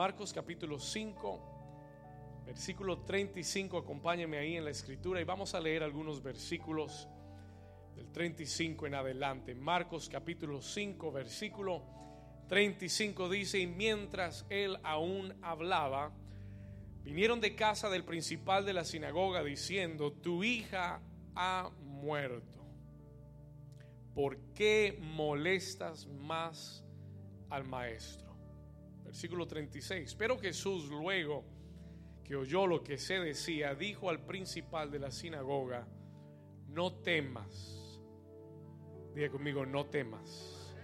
Marcos capítulo 5, versículo 35. Acompáñeme ahí en la escritura y vamos a leer algunos versículos del 35 en adelante. Marcos capítulo 5, versículo 35 dice, y mientras él aún hablaba, vinieron de casa del principal de la sinagoga diciendo, tu hija ha muerto. ¿Por qué molestas más al maestro? Versículo 36. Pero Jesús luego que oyó lo que se decía, dijo al principal de la sinagoga, no temas. Diga conmigo, no temas.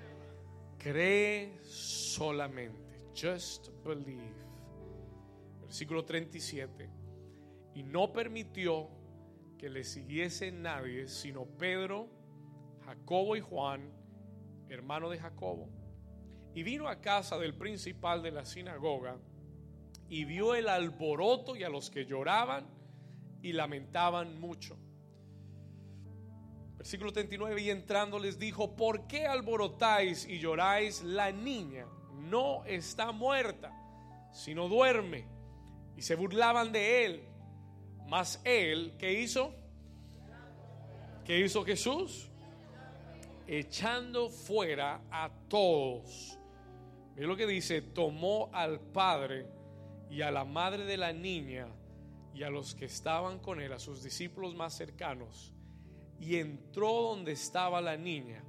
Cree solamente. Just believe. Versículo 37. Y no permitió que le siguiese nadie, sino Pedro, Jacobo y Juan, hermano de Jacobo. Y vino a casa del principal de la sinagoga y vio el alboroto y a los que lloraban y lamentaban mucho. Versículo 39, y entrando les dijo, ¿por qué alborotáis y lloráis? La niña no está muerta, sino duerme. Y se burlaban de él. Mas él, ¿qué hizo? ¿Qué hizo Jesús? Echando fuera a todos. Mira lo que dice, tomó al padre y a la madre de la niña y a los que estaban con él, a sus discípulos más cercanos, y entró donde estaba la niña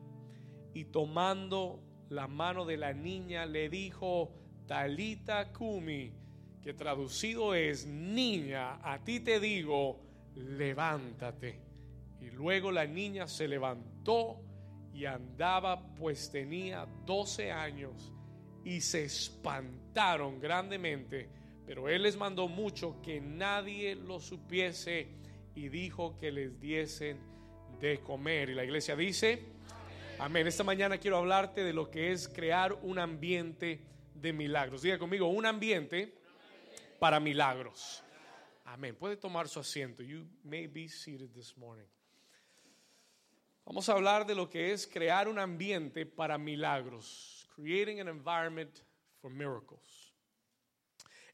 y tomando la mano de la niña le dijo, Talita Kumi, que traducido es, niña, a ti te digo, levántate. Y luego la niña se levantó y andaba, pues tenía 12 años, y se espantaron grandemente, pero él les mandó mucho que nadie lo supiese y dijo que les diesen de comer. Y la iglesia dice, amén. Esta mañana quiero hablarte de lo que es crear un ambiente de milagros. Diga conmigo, un ambiente para milagros. Amén. Puede tomar su asiento. You may be seated this morning. Vamos a hablar de lo que es crear un ambiente para milagros. Creating an environment for miracles.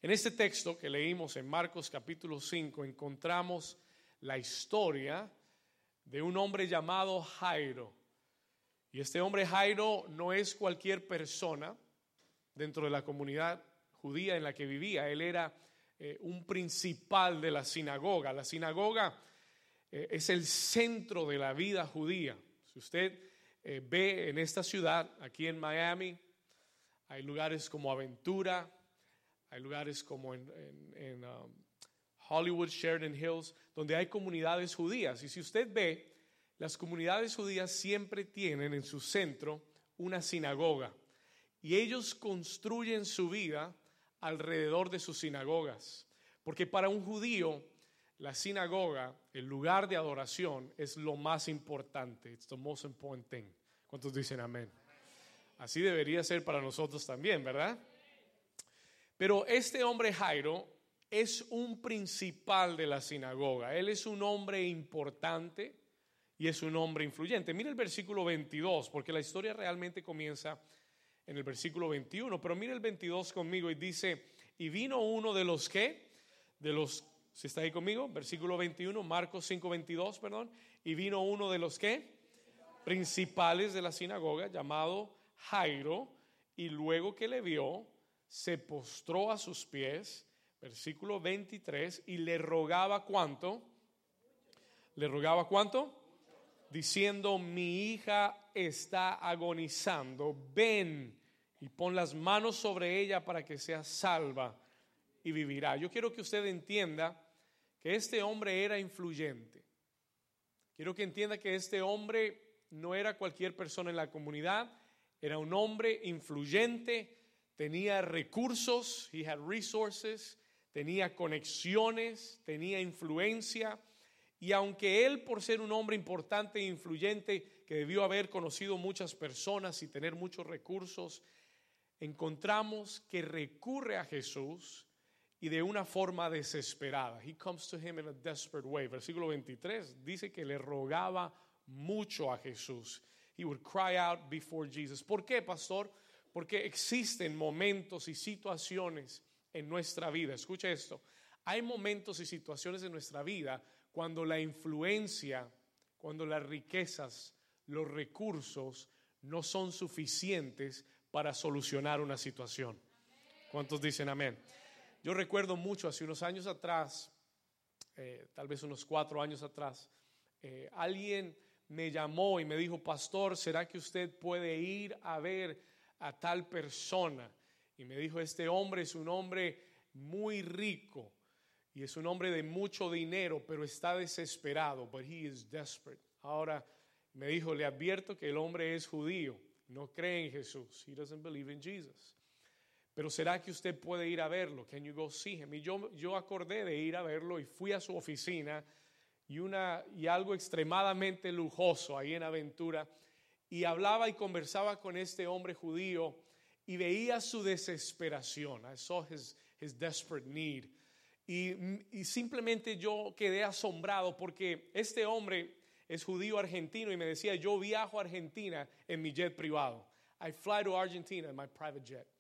En este texto que leímos en Marcos capítulo 5 encontramos la historia de un hombre llamado Jairo. Y este hombre Jairo no es cualquier persona dentro de la comunidad judía en la que vivía. Él era eh, un principal de la sinagoga. La sinagoga eh, es el centro de la vida judía. Si usted eh, ve en esta ciudad, aquí en Miami, hay lugares como Aventura, hay lugares como en, um, Hollywood, Sheridan Hills, donde hay comunidades judías. Y si usted ve, las comunidades judías siempre tienen en su centro una sinagoga. Y ellos construyen su vida alrededor de sus sinagogas. Porque para un judío, la sinagoga, el lugar de adoración, es lo más importante. It's the most important thing. ¿Cuántos dicen amén? Así debería ser para nosotros también, ¿verdad? Pero este hombre Jairo es un principal de la sinagoga. Él es un hombre importante y es un hombre influyente. Mira el versículo 22, porque la historia realmente comienza en el versículo 21, pero mire el 22 conmigo y dice, y vino uno de los que, de los, si está ahí conmigo, versículo 21, Marcos 5, 22, perdón, y vino uno de los que, principales de la sinagoga, llamado Jairo, y luego que le vio, se postró a sus pies, versículo 23, y le rogaba cuánto, le rogaba cuánto, diciendo, mi hija está agonizando, ven y pon las manos sobre ella para que sea salva y vivirá. Yo quiero que usted entienda que este hombre era influyente. Quiero que entienda que este hombre no era cualquier persona en la comunidad, era un hombre influyente, tenía recursos, he had resources, tenía conexiones, tenía influencia. Y aunque él, por ser un hombre importante e influyente, que debió haber conocido muchas personas y tener muchos recursos, encontramos que recurre a Jesús y de una forma desesperada. He comes to him in a desperate way. Versículo 23 dice que le rogaba mucho a Jesús. He would cry out before Jesus. ¿Por qué, pastor? porque existen momentos y situaciones en nuestra vida. Escucha esto. Hay momentos y situaciones en nuestra vida cuando la influencia, cuando las riquezas, los recursos no son suficientes para solucionar una situación. ¿Cuántos dicen amén? Yo recuerdo mucho, hace unos años atrás, eh, tal vez unos cuatro años atrás, eh, alguien me llamó y me dijo, pastor, ¿será que usted puede ir a ver a tal persona? Y me dijo, este hombre es un hombre muy rico y es un hombre de mucho dinero, pero está desesperado, but he is desperate. Ahora me dijo, le advierto que el hombre es judío, no cree en Jesús. He doesn't believe in Jesus. Pero será que usted puede ir a verlo? Can you go see him? Y yo, acordé de ir a verlo y fui a su oficina y, una, y algo extremadamente lujoso ahí en Aventura y hablaba y conversaba con este hombre judío y veía su desesperación. I saw his, his desperate need. Y, y simplemente yo quedé asombrado porque este hombre es judío argentino y me decía, yo viajo a Argentina en mi jet privado. I fly to Argentina in my private jet.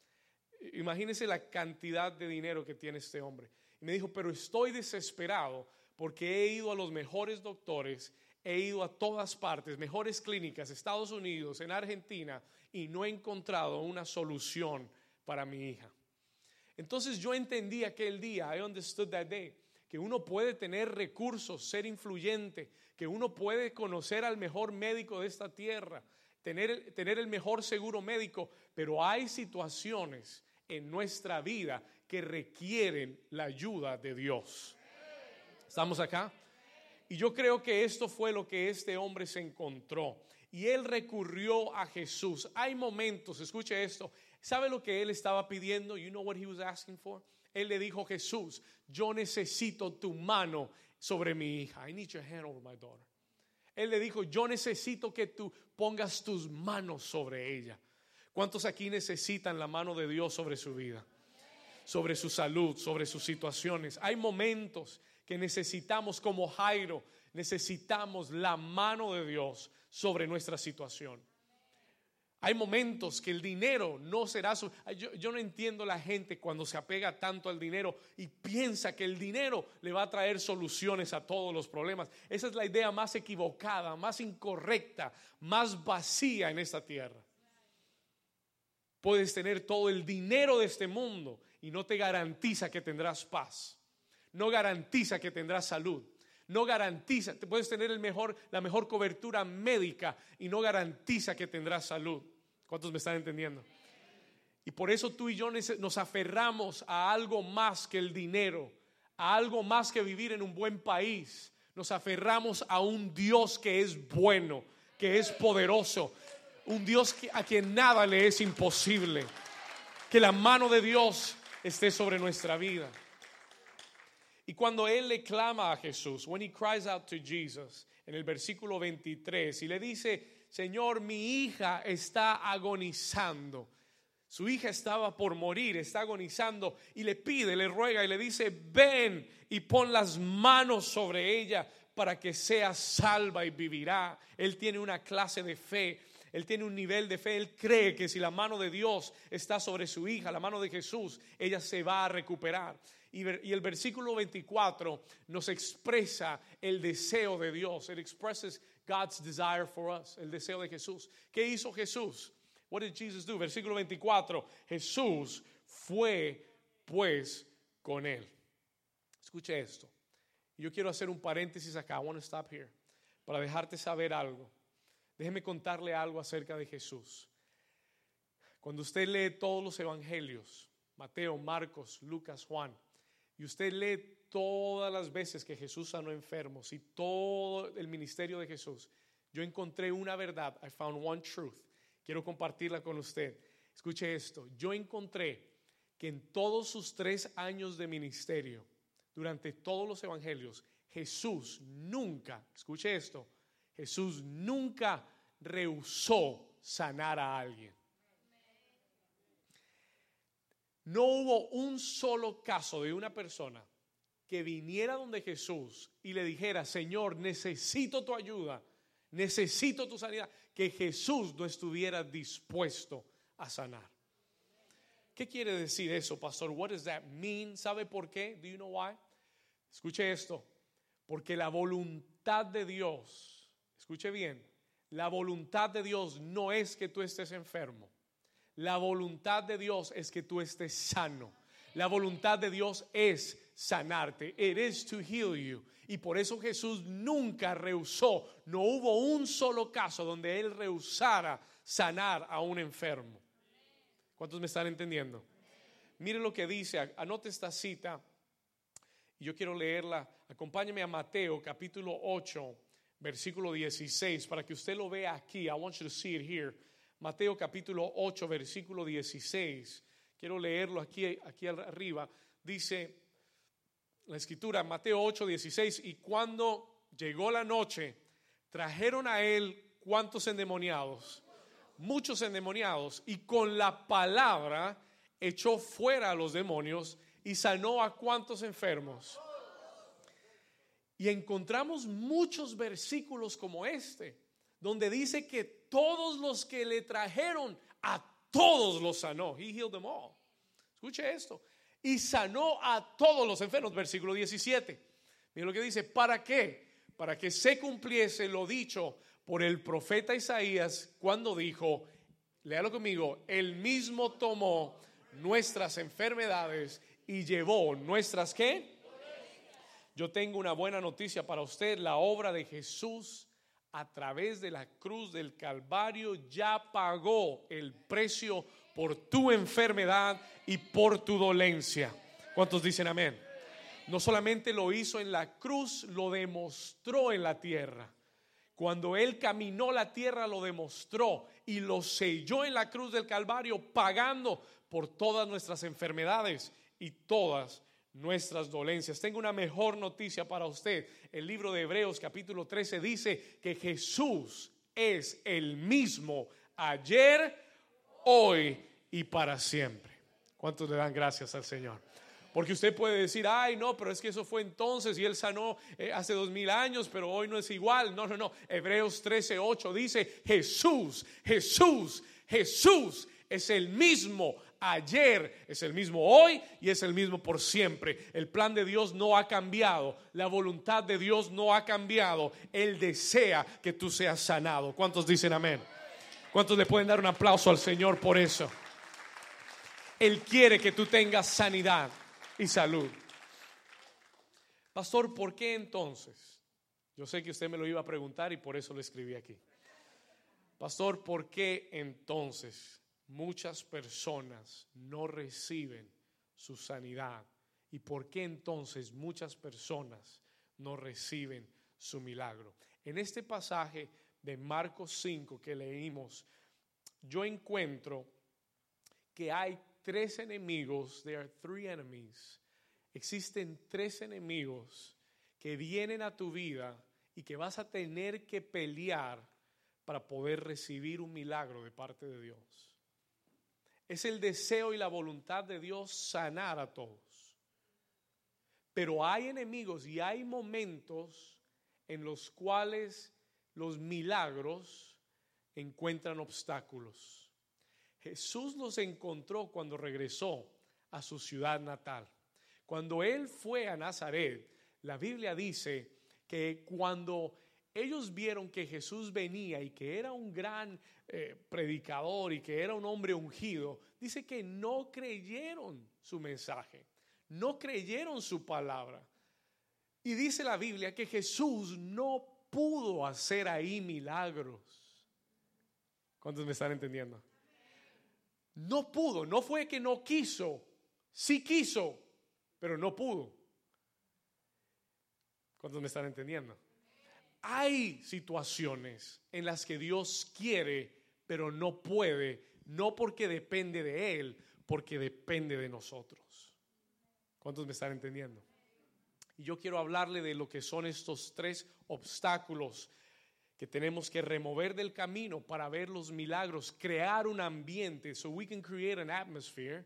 Imagínense la cantidad de dinero que tiene este hombre. Y me dijo, pero estoy desesperado porque he ido a los mejores doctores, he ido a todas partes, mejores clínicas, Estados Unidos, en Argentina, y no he encontrado una solución para mi hija. Entonces yo entendí aquel día, I understood that day, que uno puede tener recursos, ser influyente, que uno puede conocer al mejor médico de esta tierra, tener, tener el mejor seguro médico, pero hay situaciones en nuestra vida que requieren la ayuda de Dios. ¿Estamos acá? Y yo creo que esto fue lo que este hombre se encontró. Y él recurrió a Jesús. Hay momentos, escuche esto. ¿Sabe lo que él estaba pidiendo? You know what he was asking for? Él le dijo, Jesús, yo necesito tu mano sobre mi hija. I need your hand over my daughter. Él le dijo, yo necesito que tú pongas tus manos sobre ella. ¿Cuántos aquí necesitan la mano de Dios sobre su vida? Sobre su salud, sobre sus situaciones. Hay momentos que necesitamos como Jairo, necesitamos la mano de Dios sobre nuestra situación. Hay momentos que el dinero no será su... Yo, no entiendo la gente cuando se apega tanto al dinero y piensa que el dinero le va a traer soluciones a todos los problemas. Esa es la idea más equivocada, más incorrecta, más vacía en esta tierra. Puedes tener todo el dinero de este mundo y no te garantiza que tendrás paz. No garantiza que tendrás salud no garantiza, te puedes tener el mejor, la mejor cobertura médica y no garantiza que tendrás salud. ¿Cuántos me están entendiendo? Y por eso tú y yo nos aferramos a algo más que el dinero, a algo más que vivir en un buen país. Nos aferramos a un Dios que es bueno, que es poderoso, un Dios a quien nada le es imposible. Que la mano de Dios esté sobre nuestra vida. Y cuando él le clama a Jesús, when he cries out to Jesus, en el versículo 23, y le dice, Señor, mi hija está agonizando. Su hija estaba por morir, está agonizando y le pide, le ruega y le dice, ven y pon las manos sobre ella para que sea salva y vivirá. Él tiene una clase de fe, él tiene un nivel de fe, él cree que si la mano de Dios está sobre su hija, la mano de Jesús, ella se va a recuperar. Y, el versículo 24 nos expresa el deseo de Dios. It expresses God's desire for us, el deseo de Jesús. ¿Qué hizo Jesús? What did Jesus do? Versículo 24. Jesús fue pues con él. Escuche esto. Yo quiero hacer un paréntesis acá. I want to stop here. Para dejarte saber algo. Déjeme contarle algo acerca de Jesús. Cuando usted lee todos los evangelios, Mateo, Marcos, Lucas, Juan, y usted lee todas las veces que Jesús sanó enfermos y todo el ministerio de Jesús, yo encontré una verdad. I found one truth. Quiero compartirla con usted. Escuche esto. Yo encontré que en todos sus tres años de ministerio, durante todos los evangelios, Jesús nunca, escuche esto, Jesús nunca rehusó sanar a alguien. No hubo un solo caso de una persona que viniera donde Jesús y le dijera, Señor, necesito tu ayuda, necesito tu sanidad, que Jesús no estuviera dispuesto a sanar. ¿qué quiere decir eso, pastor? What does that mean? ¿Sabe por qué? Do you know why? Escuche esto. Porque la voluntad de Dios, escuche bien, la voluntad de Dios no es que tú estés enfermo. La voluntad de Dios es que tú estés sano. La voluntad de Dios es sanarte. It is to heal you. Y por eso Jesús nunca rehusó. No hubo un solo caso donde Él rehusara sanar a un enfermo. ¿Cuántos me están entendiendo? Mire lo que dice, anote esta cita. Yo quiero leerla. Acompáñeme a Mateo capítulo 8, versículo 16, para que usted lo vea aquí. I want you to see it here. Mateo capítulo 8, versículo 16. Quiero leerlo aquí, aquí arriba. Dice la escritura, Mateo 8, 16. Y cuando llegó la noche, trajeron a él cuántos endemoniados, muchos endemoniados, y con la palabra echó fuera a los demonios y sanó a cuántos enfermos. Y encontramos muchos versículos como este, donde dice que todos los que le trajeron a todos los sanó. He healed them all. Escuche esto. Y sanó a todos los enfermos. Versículo 17. Mira lo que dice. ¿Para qué? Para que se cumpliese lo dicho por el profeta Isaías cuando dijo, léalo conmigo, el mismo tomó nuestras enfermedades y llevó nuestras qué? Yo tengo una buena noticia para usted. La obra de Jesús a través de la cruz del Calvario ya pagó el precio por tu enfermedad y por tu dolencia. ¿Cuántos dicen amén? No solamente lo hizo en la cruz, lo demostró en la tierra. Cuando Él caminó la tierra, lo demostró y lo selló en la cruz del Calvario, pagando por todas nuestras enfermedades y todas nuestras dolencias. Tengo una mejor noticia para usted. El libro de Hebreos capítulo 13 dice que Jesús es el mismo ayer, hoy y para siempre. ¿Cuántos le dan gracias al Señor? Porque usted puede decir, ay, no, pero es que eso fue entonces y Él sanó eh, hace dos mil años, pero hoy no es igual. No, no, no. Hebreos 13, 8 dice, Jesús, Jesús, Jesús es el mismo ayer, es el mismo hoy y es el mismo por siempre. El plan de Dios no ha cambiado, la voluntad de Dios no ha cambiado. Él desea que tú seas sanado. ¿Cuántos dicen amén? ¿Cuántos le pueden dar un aplauso al Señor por eso? Él quiere que tú tengas sanidad y salud. Pastor, ¿por qué entonces? Yo sé que usted me lo iba a preguntar y por eso lo escribí aquí. Pastor, ¿por qué entonces muchas personas no reciben su sanidad? ¿Y por qué entonces muchas personas no reciben su milagro? En este pasaje de Marcos 5 que leímos, yo encuentro que hay tres enemigos, there are three enemies. Existen tres enemigos que vienen a tu vida y que vas a tener que pelear para poder recibir un milagro de parte de Dios. Es el deseo y la voluntad de Dios sanar a todos. Pero hay enemigos y hay momentos en los cuales los milagros encuentran obstáculos. Jesús los encontró cuando regresó a su ciudad natal. Cuando él fue a Nazaret, la Biblia dice que cuando ellos vieron que Jesús venía y que era un gran eh, predicador y que era un hombre ungido, dice que no creyeron su mensaje, no creyeron su palabra. Y dice la Biblia que Jesús no pudo hacer ahí milagros. ¿Cuántos me están entendiendo? No pudo, no fue que no quiso, sí quiso, pero no pudo. ¿Cuántos me están entendiendo? Hay situaciones en las que Dios quiere, pero no puede, no porque depende de Él, porque depende de nosotros. ¿Cuántos me están entendiendo? Y yo quiero hablarle de lo que son estos tres obstáculos que tenemos que remover del camino para ver los milagros, crear un ambiente, so we can create an atmosphere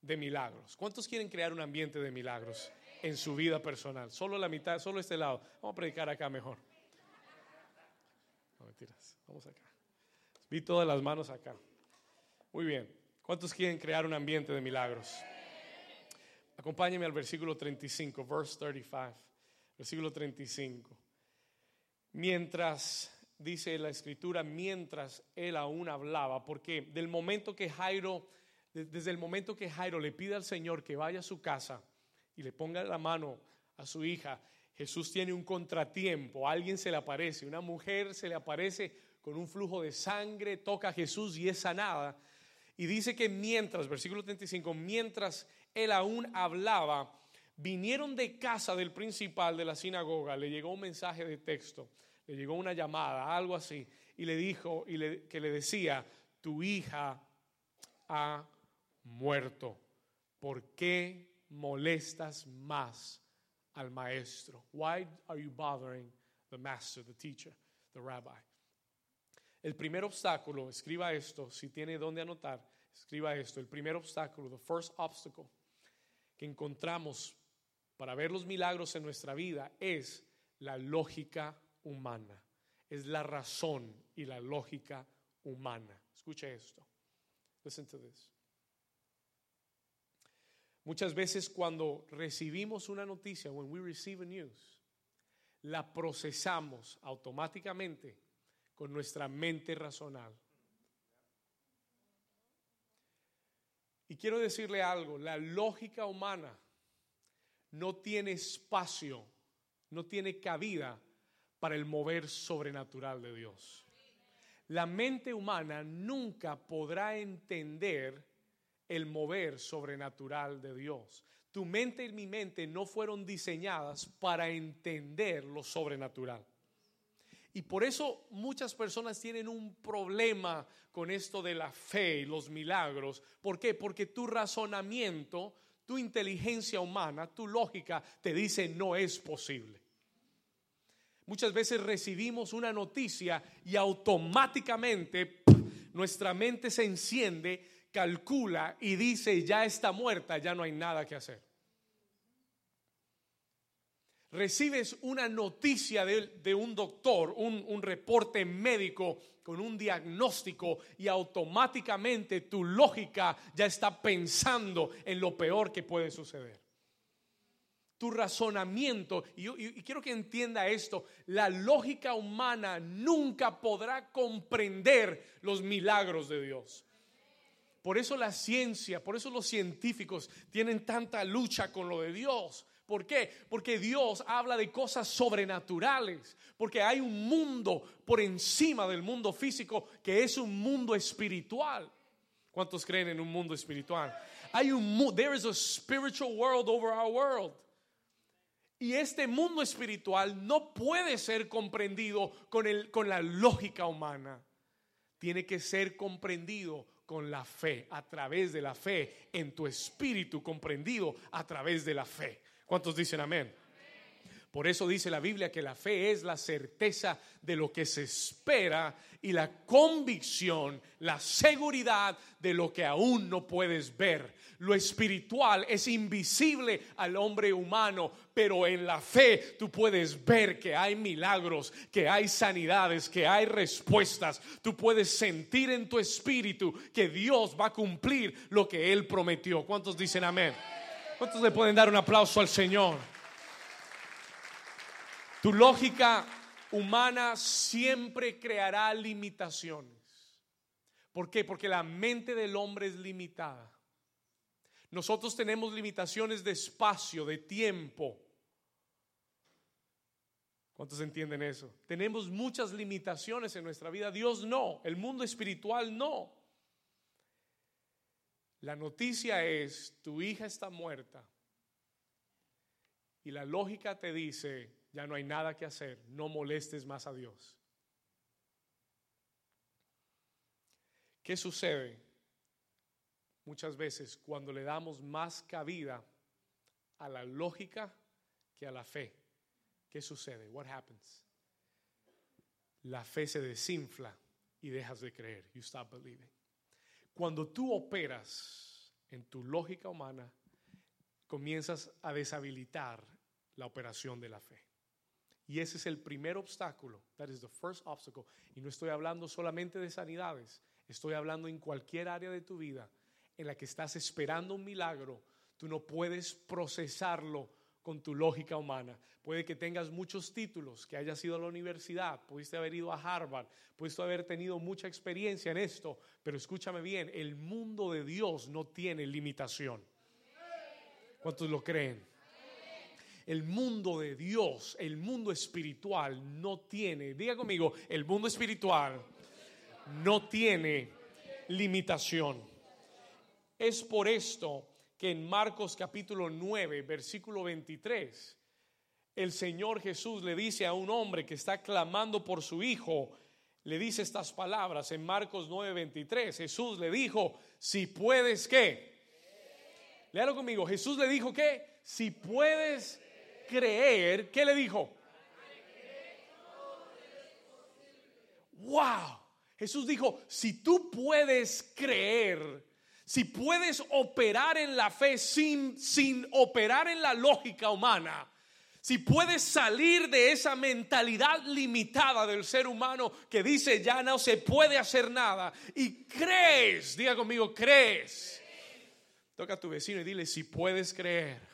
de milagros. ¿Cuántos quieren crear un ambiente de milagros en su vida personal? Solo la mitad, solo este lado. Vamos a predicar acá mejor. Vamos acá. Vi todas las manos acá. Muy bien. ¿Cuántos quieren crear un ambiente de milagros? Acompáñeme al versículo 35, verse 35. Versículo 35. Mientras, dice la escritura, mientras él aún hablaba, porque del momento que Jairo, desde el momento que Jairo le pide al Señor que vaya a su casa y le ponga la mano a su hija, Jesús tiene un contratiempo, alguien se le aparece, una mujer se le aparece con un flujo de sangre, toca a Jesús y es sanada. Y dice que mientras, versículo 35, mientras él aún hablaba, vinieron de casa del principal de la sinagoga, le llegó un mensaje de texto, le llegó una llamada, algo así, y le dijo y que le decía, tu hija ha muerto. ¿Por qué molestas más al maestro? Why are you bothering the master, the teacher, the rabbi? El primer obstáculo, escriba esto, si tiene dónde anotar, escriba esto. El primer obstáculo, the first obstacle que encontramos para ver los milagros en nuestra vida es la lógica humana, es la razón y la lógica humana. Escuche esto. Listen to this. Muchas veces cuando recibimos una noticia, when we receive a news, la procesamos automáticamente con nuestra mente racional. Y quiero decirle algo, la lógica humana no tiene espacio, no tiene cabida para el mover sobrenatural de Dios. La mente humana nunca podrá entender el mover sobrenatural de Dios. Tu mente y mi mente no fueron diseñadas para entender lo sobrenatural. Y por eso muchas personas tienen un problema con esto de la fe y los milagros. ¿Por qué? Porque tu razonamiento, tu inteligencia humana, tu lógica te dice no es posible. Muchas veces recibimos una noticia y automáticamente nuestra mente se enciende, calcula y dice ya está muerta, ya no hay nada que hacer recibes una noticia de, un doctor, un, un, reporte médico con un diagnóstico y automáticamente tu lógica ya está pensando en lo peor que puede suceder. Tu razonamiento, y, y quiero que entienda esto, la lógica humana nunca podrá comprender los milagros de Dios. Por eso la ciencia, por eso los científicos tienen tanta lucha con lo de Dios ¿Por qué? Porque Dios habla de cosas sobrenaturales, porque hay un mundo por encima del mundo físico que es un mundo espiritual. ¿Cuántos creen en un mundo espiritual? Hay un there is a spiritual world over our world. Y este mundo espiritual no puede ser comprendido con, el, con la lógica humana. Tiene que ser comprendido con la fe, a través de la fe, en tu espíritu comprendido a través de la fe. ¿Cuántos dicen amén? Por eso dice la Biblia que la fe es la certeza de lo que se espera y la convicción, la seguridad de lo que aún no puedes ver. Lo espiritual es invisible al hombre humano, pero en la fe tú puedes ver que hay milagros, que hay sanidades, que hay respuestas. Tú puedes sentir en tu espíritu que Dios va a cumplir lo que Él prometió. ¿Cuántos dicen amén? ¿Cuántos le pueden dar un aplauso al Señor? Tu lógica humana siempre creará limitaciones. ¿Por qué? Porque la mente del hombre es limitada. Nosotros tenemos limitaciones de espacio, de tiempo. ¿Cuántos entienden eso? Tenemos muchas limitaciones en nuestra vida. Dios no, el mundo espiritual no. La noticia es, tu hija está muerta. Y la lógica te dice, ya no hay nada que hacer, no molestes más a Dios. ¿Qué sucede? Muchas veces cuando le damos más cabida a la lógica que a la fe. ¿Qué sucede? What happens? La fe se desinfla y dejas de creer. You stop believing. Cuando tú operas en tu lógica humana, comienzas a deshabilitar la operación de la fe. Y ese es el primer obstáculo. That is the first obstacle. Y no estoy hablando solamente de sanidades, estoy hablando en cualquier área de tu vida. en la que estás esperando un milagro, tú no puedes procesarlo con tu lógica humana. Puede que tengas muchos títulos, que hayas ido a la universidad, pudiste haber ido a Harvard, pudiste haber tenido mucha experiencia en esto, pero escúchame bien, el mundo de Dios no tiene limitación. ¿Cuántos lo creen? El mundo de Dios, el mundo espiritual no tiene, diga conmigo, el mundo espiritual no tiene limitación. Es por esto que en Marcos capítulo 9, versículo 23, el Señor Jesús le dice a un hombre que está clamando por su hijo, le dice estas palabras en Marcos 9, 23. Jesús le dijo, si puedes, ¿qué? Léalo conmigo. Jesús le dijo que, si puedes creer, ¿qué le dijo? Wow. Jesús dijo, si tú puedes creer, si puedes operar en la fe sin, sin operar en la lógica humana, si puedes salir de esa mentalidad limitada del ser humano que dice ya no se puede hacer nada y crees, diga conmigo, crees. Toca a tu vecino y dile si puedes creer.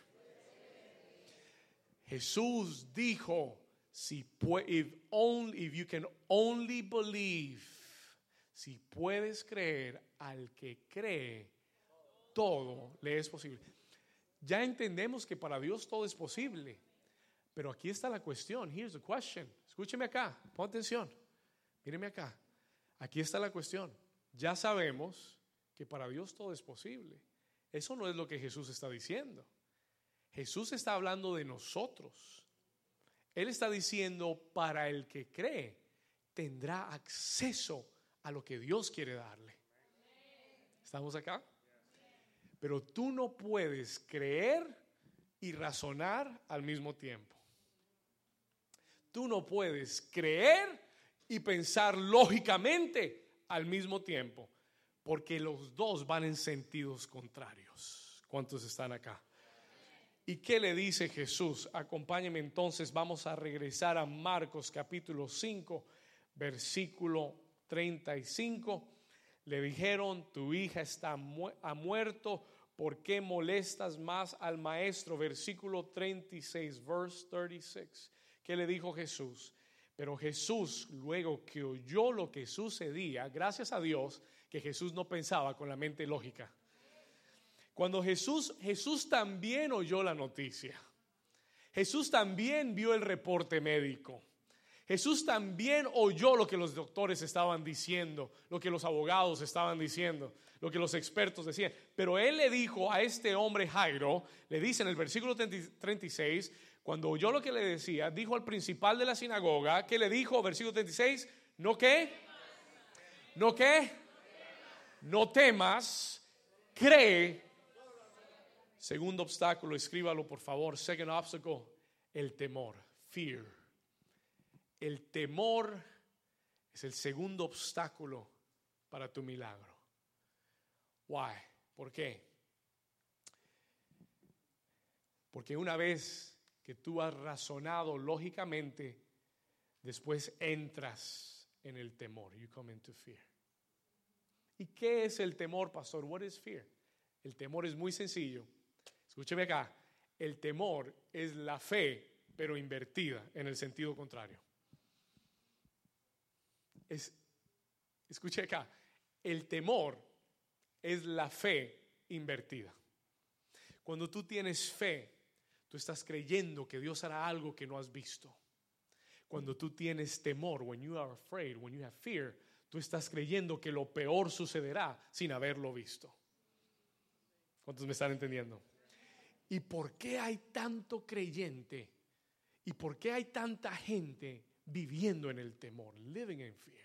Jesús dijo, si if, only, if you can only believe, si puedes creer, al que cree, todo le es posible. Ya entendemos que para Dios todo es posible. Pero aquí está la cuestión. Here's the question. Escúcheme acá. Pon atención. Míreme acá. Aquí está la cuestión. Ya sabemos que para Dios todo es posible. Eso no es lo que Jesús está diciendo. Jesús está hablando de nosotros. Él está diciendo, para el que cree, tendrá acceso a lo que Dios quiere darle. ¿Estamos acá? Pero tú no puedes creer y razonar al mismo tiempo. Tú no puedes creer y pensar lógicamente al mismo tiempo, porque los dos van en sentidos contrarios. ¿Cuántos están acá? ¿Y qué le dice Jesús? Acompáñeme entonces, vamos a regresar a Marcos capítulo 5, versículo 35 le dijeron, tu hija está ha muerto, ¿por qué molestas más al maestro? Versículo 36, verse 36. ¿Qué le dijo Jesús? Pero Jesús, luego que oyó lo que sucedía, gracias a Dios, que Jesús no pensaba con la mente lógica. Cuando Jesús, Jesús también oyó la noticia. Jesús también vio el reporte médico. Jesús también oyó lo que los doctores estaban diciendo, lo que los abogados estaban diciendo, lo que los expertos decían. Pero él le dijo a este hombre Jairo, le dice en el versículo 36, cuando oyó lo que le decía, dijo al principal de la sinagoga, ¿qué le dijo? Versículo 36, ¿no qué? ¿No qué? No temas, cree. Segundo obstáculo, escríbalo por favor. Second obstacle, el temor, fear. El temor es el segundo obstáculo para tu milagro. Why? ¿Por qué? Porque una vez que tú has razonado lógicamente, después entras en el temor. You come into fear. ¿Y qué es el temor, pastor? What is fear? El temor es muy sencillo. Escúcheme acá. El temor es la fe, pero invertida en el sentido contrario es, escuche acá, el temor es la fe invertida. Cuando tú tienes fe, tú estás creyendo que Dios hará algo que no has visto. Cuando tú tienes temor, when you are afraid, when you have fear, tú estás creyendo que lo peor sucederá sin haberlo visto. ¿Cuántos me están entendiendo? ¿Y por qué hay tanto creyente? ¿Y por qué hay tanta gente viviendo en el temor, living in fear.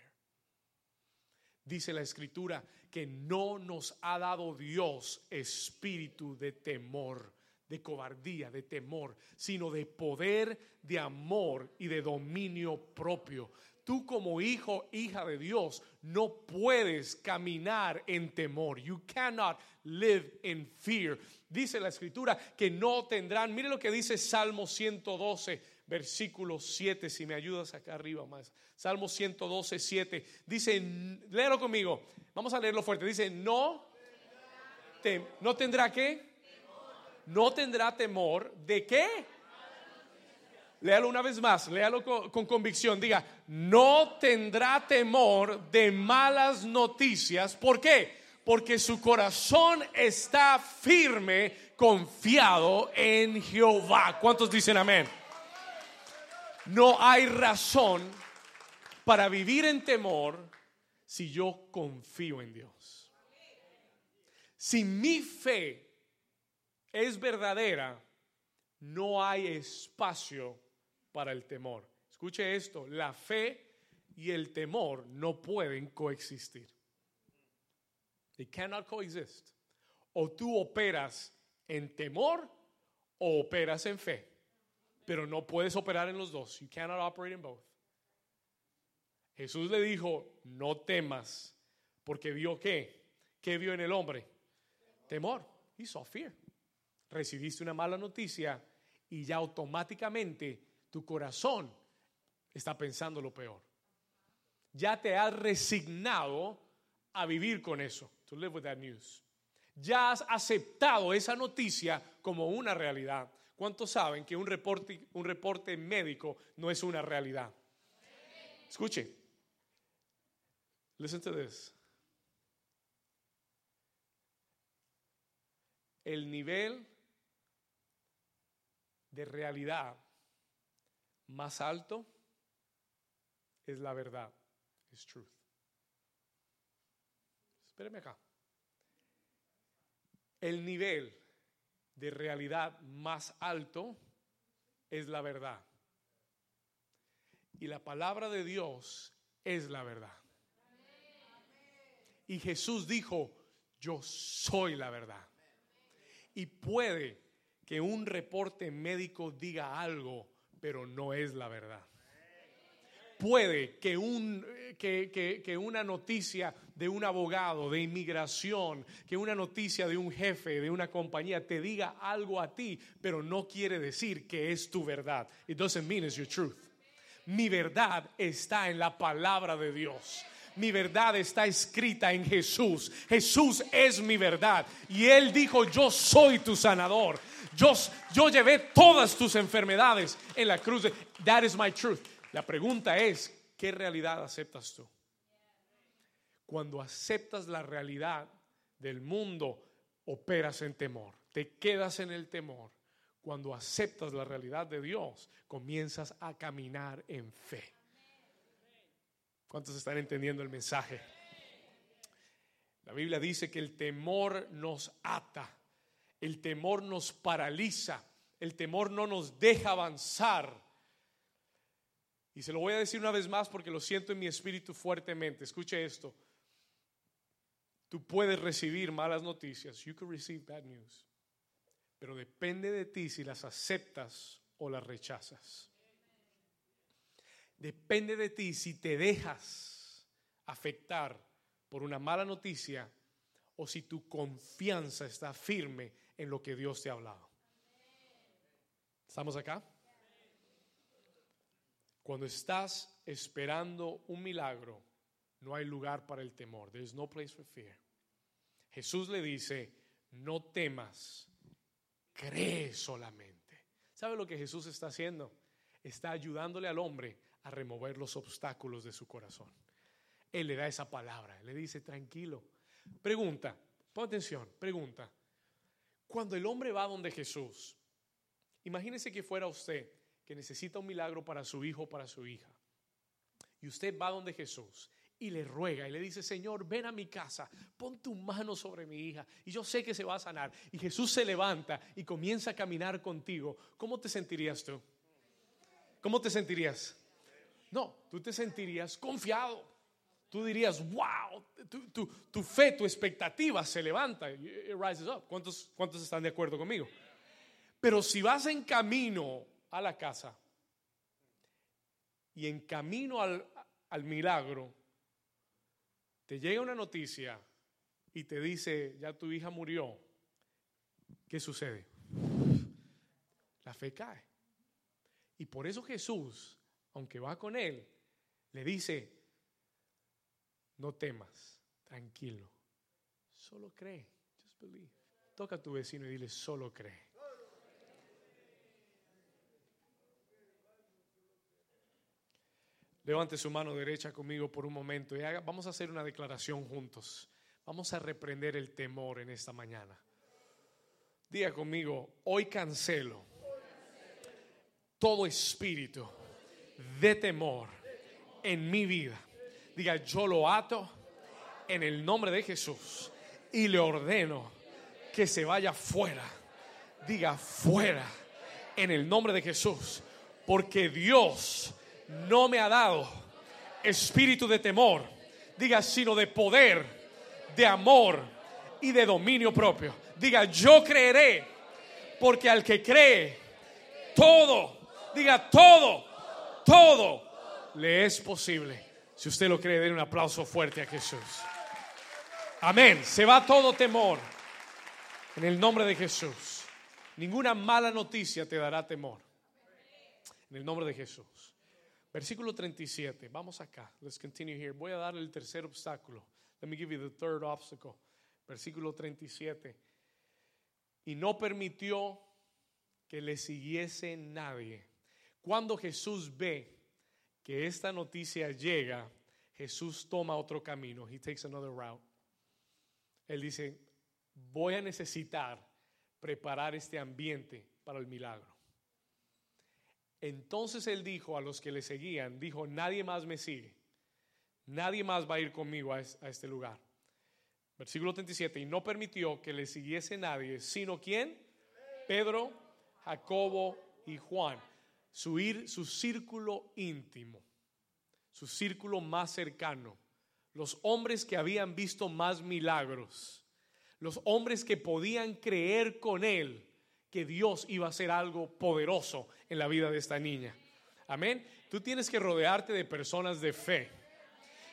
Dice la escritura que no nos ha dado Dios espíritu de temor, de cobardía, de temor, sino de poder, de amor y de dominio propio. Tú como hijo, hija de Dios, no puedes caminar en temor. You cannot live in fear. Dice la escritura que no tendrán, mire lo que dice Salmo 112 versículo 7, si me ayudas acá arriba más. Salmo 112, 7. Dice, léelo conmigo, vamos a leerlo fuerte. Dice, no ¿No tendrá qué? No tendrá temor de qué? Léalo una vez más, léalo con, convicción. Diga, no tendrá temor de malas noticias. ¿Por qué? Porque su corazón está firme, confiado en Jehová. ¿Cuántos dicen amén? No hay razón para vivir en temor si yo confío en Dios. Si mi fe es verdadera, no hay espacio para el temor. Escuche esto, la fe y el temor no pueden coexistir. They cannot coexist. O tú operas en temor o operas en fe. Pero no puedes operar en los dos. You cannot operate in both. Jesús le dijo, no temas, porque vio qué? ¿Qué vio en el hombre? Temor. He saw fear. Recibiste una mala noticia y ya automáticamente tu corazón está pensando lo peor. Ya te has resignado a vivir con eso. To live with that news. Ya has aceptado esa noticia como una realidad. ¿Cuántos saben que un reporte, un reporte médico no es una realidad? Escuche. Listen to this. El nivel de realidad más alto es la verdad, es truth. Espéreme acá. El nivel de realidad más alto es la verdad. Y la palabra de Dios es la verdad. Y Jesús dijo, yo soy la verdad. Y puede que un reporte médico diga algo pero no es la verdad. Puede que, un, que, que, una noticia de un abogado, de inmigración, que una noticia de un jefe, de una compañía te diga algo a ti, pero no quiere decir que es tu verdad. It doesn't mean it's your truth. Mi verdad está en la palabra de Dios mi verdad está escrita en Jesús. Jesús es mi verdad. Y Él dijo, yo soy tu sanador. Yo, yo llevé todas tus enfermedades en la cruz. That is my truth. La pregunta es, ¿qué realidad aceptas tú? Cuando aceptas la realidad del mundo, operas en temor. Te quedas en el temor. Cuando aceptas la realidad de Dios, comienzas a caminar en fe. ¿Cuántos están entendiendo el mensaje? La Biblia dice que el temor nos ata, el temor nos paraliza, el temor no nos deja avanzar. Y se lo voy a decir una vez más porque lo siento en mi espíritu fuertemente. Escuche esto. Tú puedes recibir malas noticias. You can receive bad news. Pero depende de ti si las aceptas o las rechazas. Depende de ti si te dejas afectar por una mala noticia o si tu confianza está firme en lo que Dios te ha hablado. ¿Estamos acá? Cuando estás esperando un milagro, no hay lugar para el temor. There is no place for fear. Jesús le dice, no temas, cree solamente. ¿Sabe lo que Jesús está haciendo? Está ayudándole al hombre a remover los obstáculos de su corazón. Él le da esa palabra, le dice, tranquilo. Pregunta, pon atención, pregunta. Cuando el hombre va donde Jesús, imagínese que fuera usted que necesita un milagro para su hijo o para su hija. Y usted va donde Jesús y le ruega y le dice, Señor, ven a mi casa, pon tu mano sobre mi hija y yo sé que se va a sanar. Y Jesús se levanta y comienza a caminar contigo. ¿Cómo te sentirías tú? ¿Cómo te sentirías? No, tú te sentirías confiado. Tú dirías, wow, tu, fe, tu expectativa se levanta. It rises up. ¿Cuántos, ¿Cuántos están de acuerdo conmigo? Pero si vas en camino a la casa y en camino al, al milagro, te llega una noticia y te dice, ya tu hija murió, ¿qué sucede? La fe cae. Y por eso Jesús aunque va con él, le dice, no temas, tranquilo, solo cree, just believe. Toca a tu vecino y dile, solo cree. Levante su mano derecha conmigo por un momento y haga, vamos a hacer una declaración juntos. Vamos a reprender el temor en esta mañana. Diga conmigo, hoy cancelo todo espíritu de temor en mi vida. Diga, yo lo ato en el nombre de Jesús y le ordeno que se vaya fuera. Diga, fuera en el nombre de Jesús. Porque Dios no me ha dado espíritu de temor. Diga, sino de poder, de amor y de dominio propio. Diga, yo creeré. Porque al que cree, todo, diga, todo, todo le es posible. Si usted lo cree, den un aplauso fuerte a Jesús. Amén. Se va todo temor. En el nombre de Jesús. Ninguna mala noticia te dará temor. En el nombre de Jesús. Versículo 37. Vamos acá. Let's continue here. Voy a darle el tercer obstáculo. Let me give you the third obstacle. Versículo 37. Y no permitió que le siguiese nadie. Cuando Jesús ve que esta noticia llega, Jesús toma otro camino. He takes another route. Él dice, voy a necesitar preparar este ambiente para el milagro. Entonces él dijo a los que le seguían, dijo, nadie más me sigue, nadie más va a ir conmigo a, este lugar. Versículo 37, y no permitió que le siguiese nadie, sino quién? Pedro, Jacobo y Juan. Su, su círculo íntimo, su círculo más cercano, los hombres que habían visto más milagros, los hombres que podían creer con él que Dios iba a hacer algo poderoso en la vida de esta niña. Amén. Tú tienes que rodearte de personas de fe.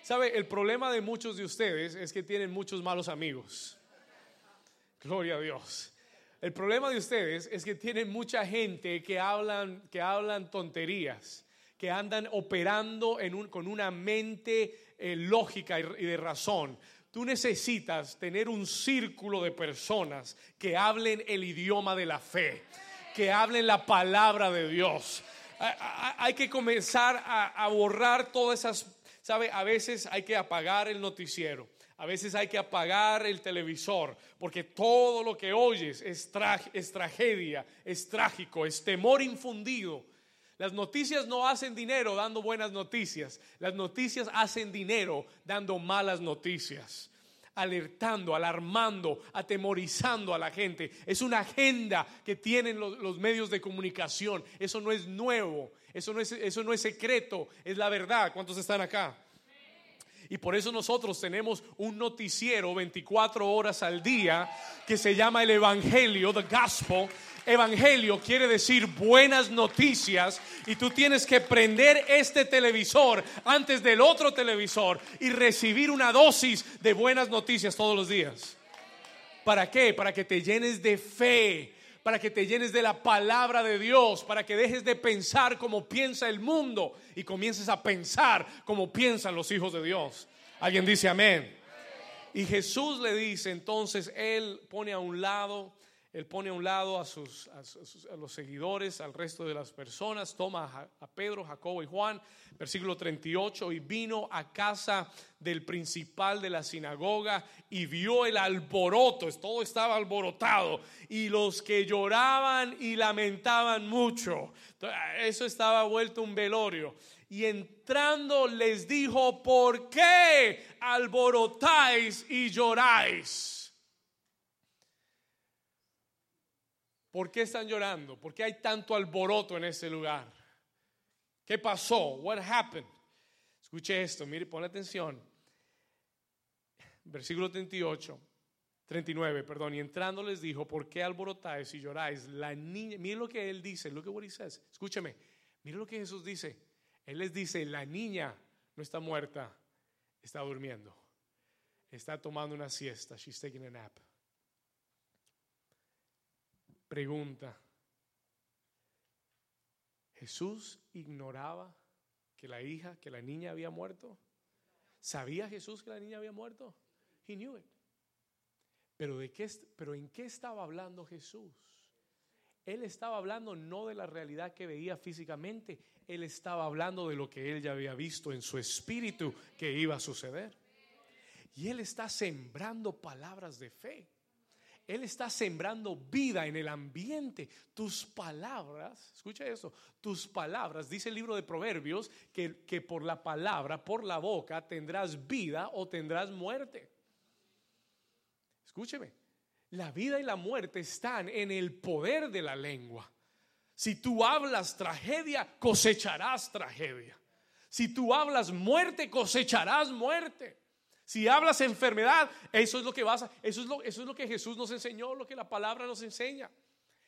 ¿Sabe? El problema de muchos de ustedes es que tienen muchos malos amigos. Gloria a Dios. El problema de ustedes es que tienen mucha gente que hablan, que hablan tonterías, que andan operando con una mente eh, lógica y de razón. Tú necesitas tener un círculo de personas que hablen el idioma de la fe, que hablen la palabra de Dios. Hay que comenzar a, borrar todas esas, ¿sabe? A veces hay que apagar el noticiero. A veces hay que apagar el televisor porque todo lo que oyes es, tragedia, es trágico, es temor infundido. Las noticias no hacen dinero dando buenas noticias. Las noticias hacen dinero dando malas noticias. Alertando, alarmando, atemorizando a la gente. Es una agenda que tienen los, medios de comunicación. Eso no es nuevo. Eso no es, eso no es secreto. Es la verdad. ¿Cuántos están acá? Y por eso nosotros tenemos un noticiero 24 horas al día que se llama el Evangelio, the Gospel. Evangelio quiere decir buenas noticias y tú tienes que prender este televisor antes del otro televisor y recibir una dosis de buenas noticias todos los días. ¿Para qué? Para que te llenes de fe, para que te llenes de la palabra de Dios, para que dejes de pensar como piensa el mundo y comiences a pensar como piensan los hijos de Dios. Alguien dice amén. Y Jesús le dice, entonces Él pone a un lado él pone a un lado a, sus, a, los seguidores, al resto de las personas, toma a, Pedro, Jacobo y Juan, versículo 38, y vino a casa del principal de la sinagoga y vio el alboroto, todo estaba alborotado, y los que lloraban y lamentaban mucho. Eso estaba vuelto un velorio. Y entrando les dijo, ¿por qué alborotáis y lloráis? ¿Por qué están llorando? ¿Por qué hay tanto alboroto en ese lugar? ¿Qué pasó? What happened? Escuche esto, mire, pon atención. Versículo 38, 39, perdón. Y entrando les dijo, ¿por qué alborotáis y lloráis? La niña, mire lo que él dice, lo que what he says. Escúcheme, mire lo que Jesús dice. Él les dice, la niña no está muerta, está durmiendo. Está tomando una siesta. She's taking a nap. Pregunta. ¿Jesús ignoraba que la hija, que la niña había muerto? ¿Sabía Jesús que la niña había muerto? He knew it. Pero, de qué, pero ¿en qué estaba hablando Jesús? Él estaba hablando no de la realidad que veía físicamente, él estaba hablando de lo que él ya había visto en su espíritu que iba a suceder. Y él está sembrando palabras de fe. Él está sembrando vida en el ambiente. Tus palabras, escucha eso, tus palabras, dice el libro de Proverbios, que, que por la palabra, por la boca, tendrás vida o tendrás muerte. Escúcheme, la vida y la muerte están en el poder de la lengua. Si tú hablas tragedia, cosecharás tragedia. Si tú hablas muerte, cosecharás muerte. Si hablas enfermedad, eso es lo que vas a, eso es lo, eso es lo que Jesús nos enseñó, lo que la palabra nos enseña.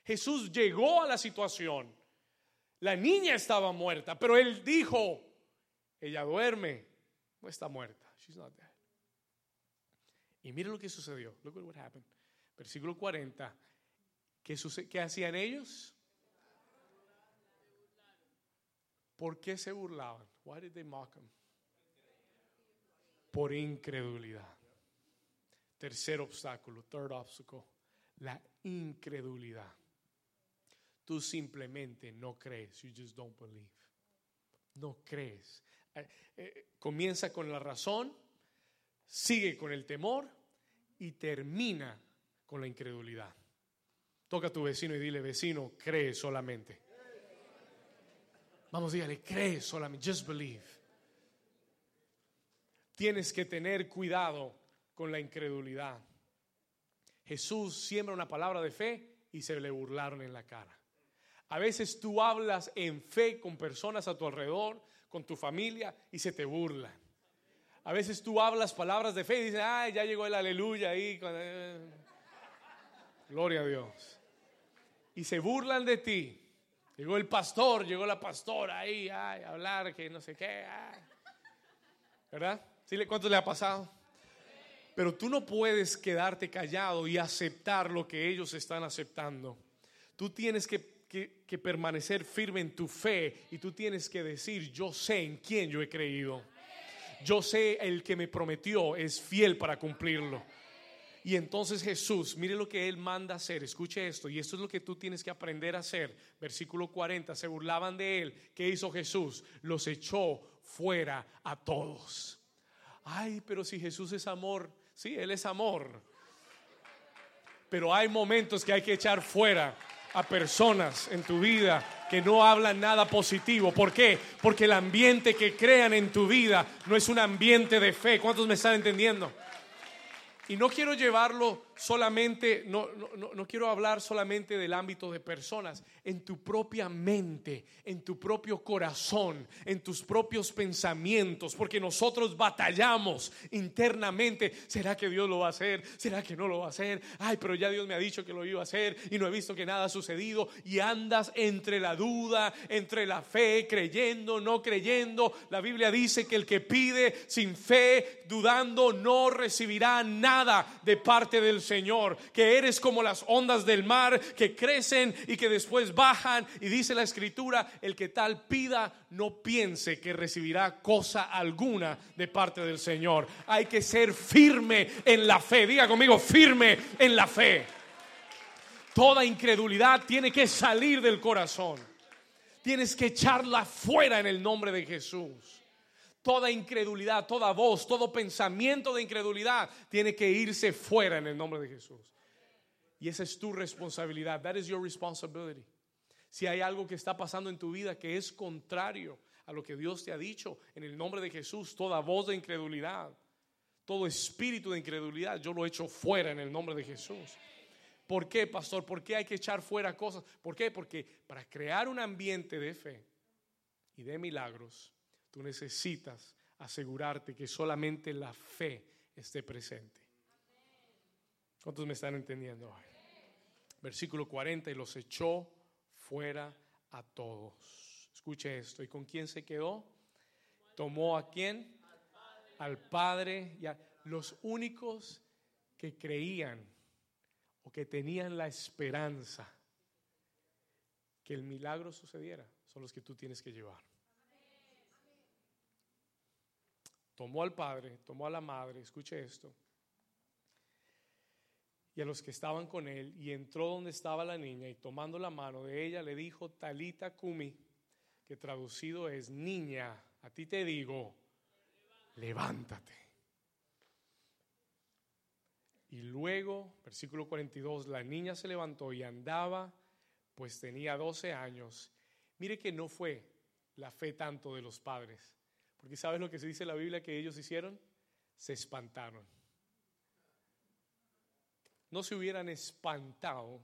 Jesús llegó a la situación. La niña estaba muerta, pero él dijo, ella duerme, no está muerta. She's not dead. Y mire lo que sucedió. Look at what happened. Versículo 40. ¿Qué, ¿Qué hacían ellos? ¿Por qué se burlaban? Why did they mock him? Por incredulidad. Tercer obstáculo, third obstacle, la incredulidad. Tú simplemente no crees, you just don't believe. No crees. Eh, eh, comienza con la razón, sigue con el temor y termina con la incredulidad. Toca a tu vecino y dile, vecino, cree solamente. Vamos, dígale, cree solamente, just believe tienes que tener cuidado con la incredulidad. Jesús siembra una palabra de fe y se le burlaron en la cara. A veces tú hablas en fe con personas a tu alrededor, con tu familia, y se te burlan. A veces tú hablas palabras de fe y dices, ay, ya llegó el aleluya ahí. Gloria a Dios. Y se burlan de ti. Llegó el pastor, llegó la pastora ahí, ay, hablar que no sé qué. ¿Verdad? ¿Cuánto le ha pasado? Pero tú no puedes quedarte callado y aceptar lo que ellos están aceptando. Tú tienes que, que, permanecer firme en tu fe y tú tienes que decir, yo sé en quién yo he creído. Yo sé el que me prometió es fiel para cumplirlo. Y entonces Jesús, mire lo que Él manda hacer, escuche esto, y esto es lo que tú tienes que aprender a hacer. Versículo 40, se burlaban de Él. ¿Qué hizo Jesús? Los echó fuera a todos ay, pero si Jesús es amor, sí, Él es amor. Pero hay momentos que hay que echar fuera a personas en tu vida que no hablan nada positivo. ¿Por qué? Porque el ambiente que crean en tu vida no es un ambiente de fe. ¿Cuántos me están entendiendo? Y no quiero llevarlo solamente, no, no, quiero hablar solamente del ámbito de personas, en tu propia mente, en tu propio corazón, en tus propios pensamientos, porque nosotros batallamos internamente. ¿Será que Dios lo va a hacer? ¿Será que no lo va a hacer? Ay, pero ya Dios me ha dicho que lo iba a hacer y no he visto que nada ha sucedido y andas entre la duda, entre la fe, creyendo, no creyendo. La Biblia dice que el que pide sin fe, dudando, no recibirá nada de parte del Señor, que eres como las ondas del mar que crecen y que después bajan. Y dice la escritura, el que tal pida, no piense que recibirá cosa alguna de parte del Señor. Hay que ser firme en la fe. Diga conmigo, firme en la fe. Toda incredulidad tiene que salir del corazón. Tienes que echarla fuera en el nombre de Jesús. Toda incredulidad, toda voz, todo pensamiento de incredulidad tiene que irse fuera en el nombre de Jesús. Y esa es tu responsabilidad. That is your responsibility. Si hay algo que está pasando en tu vida que es contrario a lo que Dios te ha dicho, en el nombre de Jesús, toda voz de incredulidad, todo espíritu de incredulidad, yo lo echo fuera en el nombre de Jesús. ¿Por qué, pastor? ¿Por qué hay que echar fuera cosas? ¿Por qué? Porque para crear un ambiente de fe y de milagros, Tú necesitas asegurarte que solamente la fe esté presente. ¿Cuántos me están entendiendo? Versículo 40, y los echó fuera a todos. Escuche esto. ¿Y con quién se quedó? Tomó a quién? Al Padre y a los únicos que creían o que tenían la esperanza que el milagro sucediera son los que tú tienes que llevar. Tomó al padre, tomó a la madre, escuche esto, y a los que estaban con él, y entró donde estaba la niña, y tomando la mano de ella le dijo, Talita Kumi, que traducido es, niña, a ti te digo, levántate. Y luego, versículo 42, la niña se levantó y andaba, pues tenía 12 años. Mire que no fue la fe tanto de los padres, porque ¿sabes lo que se dice en la Biblia que ellos hicieron? Se espantaron. No se hubieran espantado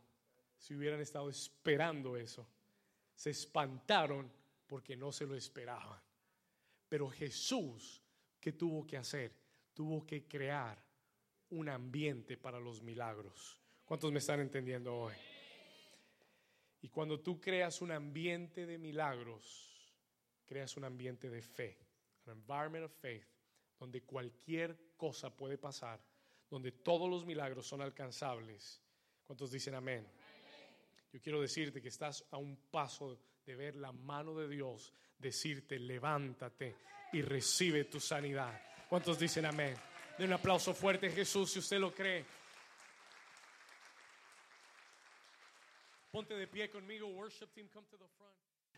si hubieran estado esperando eso. Se espantaron porque no se lo esperaban. Pero Jesús, ¿qué tuvo que hacer? Tuvo que crear un ambiente para los milagros. ¿Cuántos me están entendiendo hoy? Y cuando tú creas un ambiente de milagros, creas un ambiente de fe, environment of faith, donde cualquier cosa puede pasar, donde todos los milagros son alcanzables. ¿Cuántos dicen amén? Yo quiero decirte que estás a un paso de ver la mano de Dios, decirte, levántate y recibe tu sanidad. ¿Cuántos dicen amén? De un aplauso fuerte Jesús si usted lo cree. Ponte de pie conmigo, worship team, come to the front.